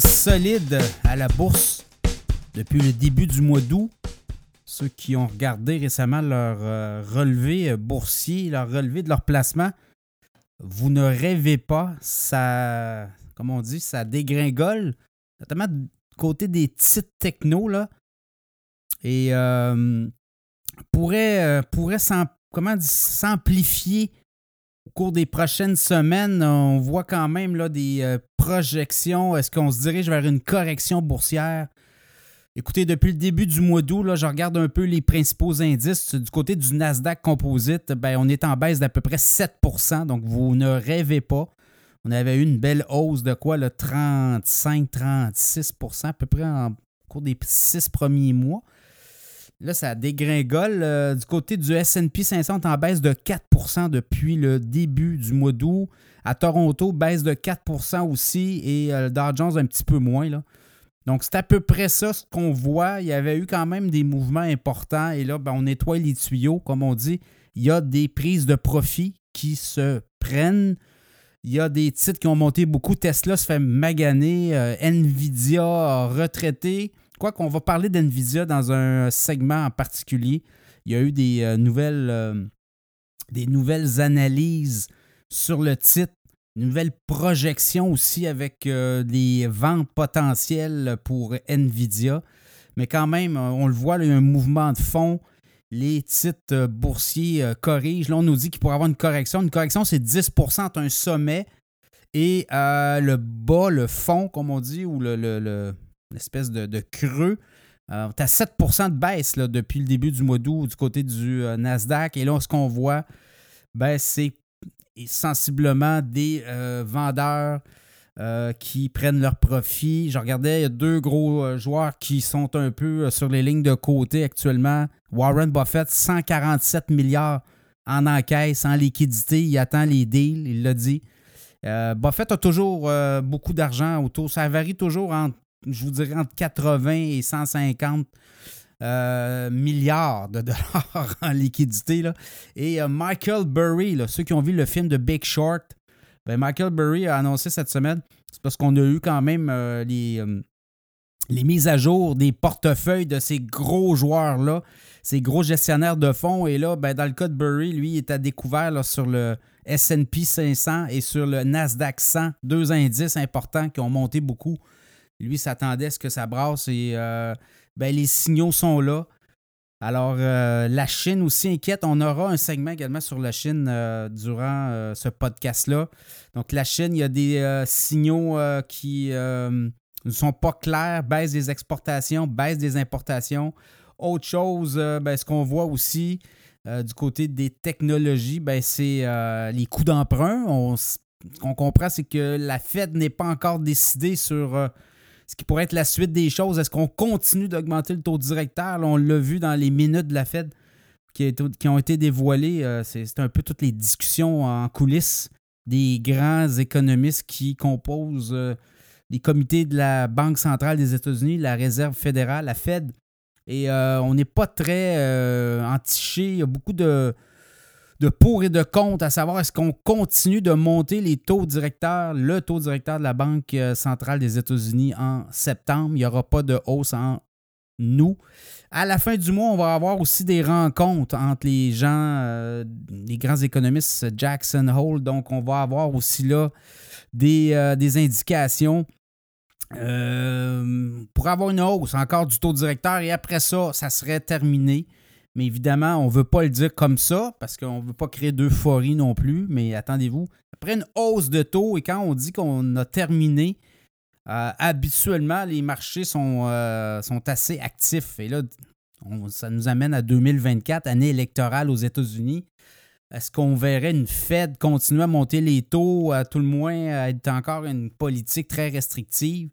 solide à la bourse depuis le début du mois d'août. Ceux qui ont regardé récemment leur euh, relevé boursier, leur relevé de leur placement, vous ne rêvez pas, ça, comme on dit, ça dégringole, notamment du côté des titres techno, là. Et euh, pourrait, euh, pourrait s'amplifier au cours des prochaines semaines. On voit quand même là, des euh, projections. Est-ce qu'on se dirige vers une correction boursière? Écoutez, depuis le début du mois d'août, je regarde un peu les principaux indices. Du côté du Nasdaq Composite, ben, on est en baisse d'à peu près 7% donc vous ne rêvez pas. On avait eu une belle hausse de quoi, le 35-36% à peu près en cours des six premiers mois. Là, ça dégringole. Euh, du côté du SP 500, en baisse de 4% depuis le début du mois d'août. À Toronto, baisse de 4% aussi et euh, le Dow Jones un petit peu moins. Là. Donc, c'est à peu près ça ce qu'on voit. Il y avait eu quand même des mouvements importants et là, ben, on nettoie les tuyaux, comme on dit. Il y a des prises de profit qui se prennent. Il y a des titres qui ont monté beaucoup. Tesla se fait maganer. Euh, Nvidia retraité. Quoi qu'on va parler d'NVIDIA dans un segment en particulier. Il y a eu des, euh, nouvelles, euh, des nouvelles analyses sur le titre, une nouvelle projection aussi avec euh, des ventes potentielles pour NVIDIA. Mais quand même, on le voit, il y a un mouvement de fond. Les titres boursiers corrigent. Là, on nous dit qu'il pourrait avoir une correction. Une correction, c'est 10 entre un sommet et le bas, le fond, comme on dit, ou le, une espèce de, creux. Euh, tu as 7 de baisse là, depuis le début du mois d'août du côté du euh, Nasdaq. Et là, ce qu'on voit, ben, c'est sensiblement des euh, vendeurs qui prennent leur profit. Je regardais, il y a deux gros joueurs qui sont un peu sur les lignes de côté actuellement. Warren Buffett, 147 milliards en encaisse, en liquidité. Il attend les deals, il l'a dit. Buffett a toujours beaucoup d'argent autour. Ça varie toujours entre je vous dirais, entre 80 et 150 euh, milliards de dollars en liquidité. Et euh, Michael Burry, ceux qui ont vu le film de Big Short, ben Michael Burry a annoncé cette semaine, c'est parce qu'on a eu quand même euh, les, les mises à jour des portefeuilles de ces gros joueurs-là, ces gros gestionnaires de fonds. Et là, ben, dans le cas de Burry, lui, il est à découvert sur le SP 500 et sur le Nasdaq 100, deux indices importants qui ont monté beaucoup lui s'attendait à ce que ça brasse et euh, ben, les signaux sont là. Alors, euh, la Chine aussi inquiète. On aura un segment également sur la Chine euh, durant ce podcast-là. Donc, la Chine, il y a des signaux qui ne sont pas clairs. Baisse des exportations, baisse des importations. Autre chose, ben, ce qu'on voit aussi du côté des technologies, ben, c'est les coûts d'emprunt. ce qu'on comprend, c'est que la Fed n'est pas encore décidée sur ce qui pourrait être la suite des choses. Est-ce qu'on continue d'augmenter le taux directeur? on l'a vu dans les minutes de la Fed qui, ont été dévoilées. Euh, c'est un peu toutes les discussions en coulisses des grands économistes qui composent euh, les comités de la Banque centrale des États-Unis, la Réserve fédérale, la Fed. Et euh, on n'est pas très entiché. Il y a beaucoup de, de pour et de contre, à savoir est-ce qu'on continue de monter les taux directeurs, le taux directeur de la Banque euh, centrale des États-Unis en septembre. Il n'y aura pas de hausse en nous. À la fin du mois, on va avoir aussi des rencontres entre les gens, euh, les grands économistes Jackson Hole. Donc, on va avoir aussi là des, euh, des indications pour avoir une hausse encore du taux directeur. Et après ça, ça serait terminé. Mais évidemment, on ne veut pas le dire comme ça parce qu'on ne veut pas créer d'euphorie non plus. Mais attendez-vous, après une hausse de taux et quand on dit qu'on a terminé, euh, habituellement, les marchés sont, euh, sont assez actifs. Et là, ça nous amène à 2024, année électorale aux États-Unis. Est-ce qu'on verrait une Fed continuer à monter les taux, à tout le moins être encore une politique très restrictive?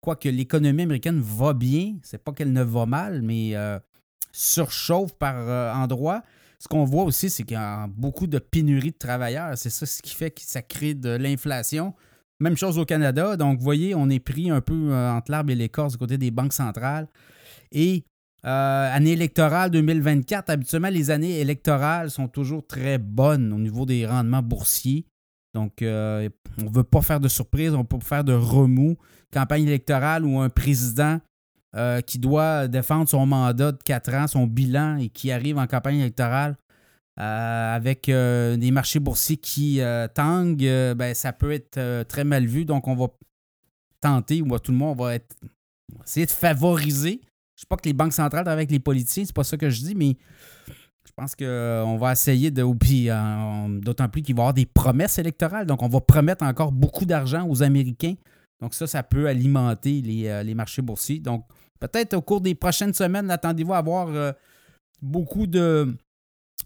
Quoique l'économie américaine va bien, c'est pas qu'elle ne va mal, mais euh, surchauffe par euh, endroit. Ce qu'on voit aussi, c'est qu'il y a beaucoup de pénurie de travailleurs. C'est ça ce qui fait que ça crée de l'inflation. Même chose au Canada. Donc, vous voyez, on est pris un peu euh, entre l'arbre et l'écorce du côté des banques centrales. Et euh, année électorale 2024, habituellement, les années électorales sont toujours très bonnes au niveau des rendements boursiers. Donc, on ne veut pas faire de surprise, on ne veut pas faire de remous. campagne électorale ou un président euh, qui doit défendre son mandat de 4 ans, son bilan, et qui arrive en campagne électorale euh, avec euh, des marchés boursiers qui tanguent, ben, ça peut être très mal vu. Donc, on va tenter, ou tout le monde va, être, essayer de favoriser. Je ne pas que les banques centrales avec les politiciens, c'est pas ça que je dis, mais je pense qu'on va essayer de. D'autant plus qu'il va y avoir des promesses électorales. Donc, on va promettre encore beaucoup d'argent aux Américains. Donc, ça, ça peut alimenter les, les marchés boursiers. Donc, Peut-être au cours des prochaines semaines, attendez-vous à avoir euh, beaucoup de,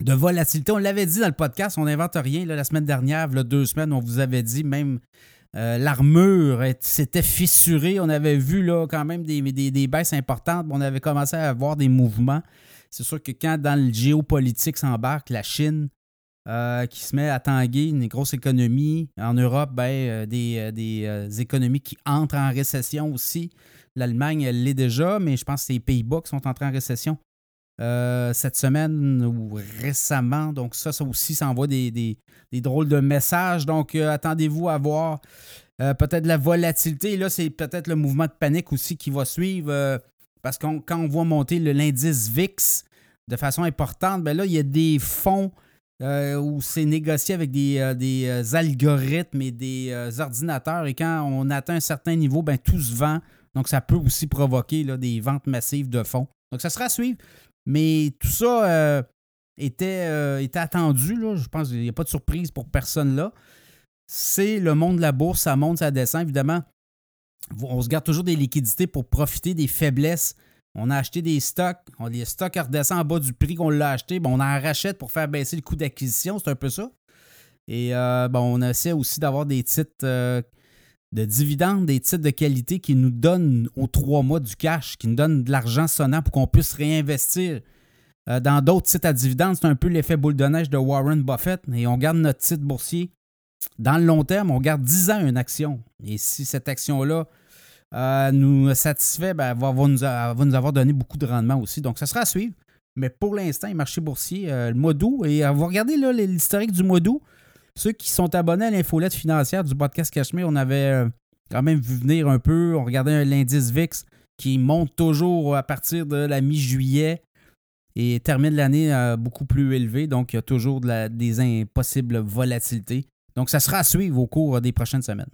de volatilité. On l'avait dit dans le podcast, on n'invente rien. la semaine dernière, deux semaines, on vous avait dit même euh, l'armure s'était fissurée. On avait vu là, quand même des, des, baisses importantes. On avait commencé à avoir des mouvements. C'est sûr que quand dans le géopolitique s'embarque, la Chine euh, qui se met à tanguer une grosse économie. En Europe, ben, des, des économies qui entrent en récession aussi. L'Allemagne, elle l'est déjà, mais je pense que c'est les Pays-Bas qui sont entrés en récession euh, cette semaine ou récemment. Donc, ça, ça aussi, ça envoie des, drôles de messages. Donc, euh, attendez-vous à voir euh, peut-être la volatilité. là, c'est peut-être le mouvement de panique aussi qui va suivre. parce que quand on voit monter l'indice VIX de façon importante, ben là, il y a des fonds où c'est négocié avec des, des algorithmes et des ordinateurs. Et quand on atteint un certain niveau, ben, tout se vend donc, ça peut aussi provoquer des ventes massives de fonds. Donc, ça sera à suivre. Mais tout ça euh, était, euh, était, attendu. Là. Je pense qu'il n'y a pas de surprise pour personne là. C'est le monde de la bourse, ça monte, ça descend. Évidemment, on se garde toujours des liquidités pour profiter des faiblesses. On a acheté des stocks, on, les stocks redescendent en bas du prix qu'on l'a acheté. On en rachète pour faire baisser le coût d'acquisition, c'est un peu ça. Et euh, on essaie aussi d'avoir des titres de dividendes, des titres de qualité qui nous donnent aux trois mois du cash, qui nous donnent de l'argent sonnant pour qu'on puisse réinvestir. Euh, dans d'autres titres à dividendes, c'est un peu l'effet boule de neige de Warren Buffett et on garde notre titre boursier. Dans le long terme, on garde 10 ans une action. Et si cette action-là euh, nous satisfait, ben, elle, va, nous avoir donné beaucoup de rendement aussi. Donc, ça sera à suivre. Mais pour l'instant, les marchés boursiers, euh, le mois d'août, et vous regardez l'historique du mois d'août, ceux qui sont abonnés à l'infolette financière du podcast Cachemire, on avait euh, quand même vu venir un peu. On regardait l'indice VIX qui monte toujours à partir de la mi-juillet et termine l'année euh, beaucoup plus élevé. Donc, il y a toujours des impossibles volatilités. Donc, ça sera à suivre au cours des prochaines semaines.